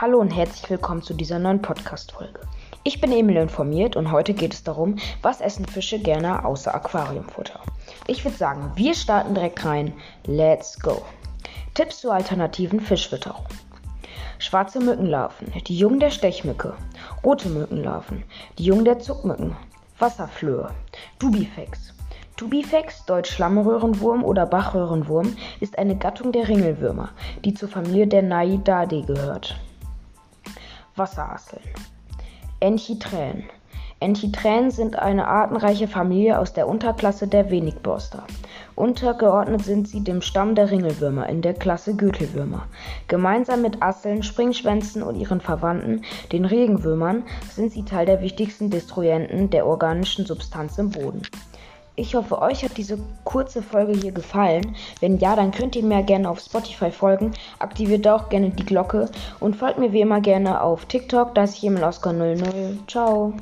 Hallo und herzlich willkommen zu dieser neuen Podcast-Folge. Ich bin Emil informiert und heute geht es darum, was essen Fische gerne außer Aquariumfutter. Ich würde sagen, wir starten direkt rein. Let's go. Tipps zur alternativen Fischwitterung. Schwarze Mückenlarven, die Jungen der Stechmücke. Rote Mückenlarven, die Jungen der Zuckmücken. Wasserflöhe. Dubifex. Tubifex, deutsch Schlammröhrenwurm oder Bachröhrenwurm, ist eine Gattung der Ringelwürmer, die zur Familie der Naidae gehört. Wasserasseln. Enchiträen. Enchiträen sind eine artenreiche Familie aus der Unterklasse der Wenigborster. Untergeordnet sind sie dem Stamm der Ringelwürmer in der Klasse Gürtelwürmer. Gemeinsam mit Asseln, Springschwänzen und ihren Verwandten, den Regenwürmern, sind sie Teil der wichtigsten Destruenten der organischen Substanz im Boden. Ich hoffe, euch hat diese kurze Folge hier gefallen. Wenn ja, dann könnt ihr mir gerne auf Spotify folgen. Aktiviert auch gerne die Glocke und folgt mir wie immer gerne auf TikTok. Da ist ich Oscar 00. Ciao.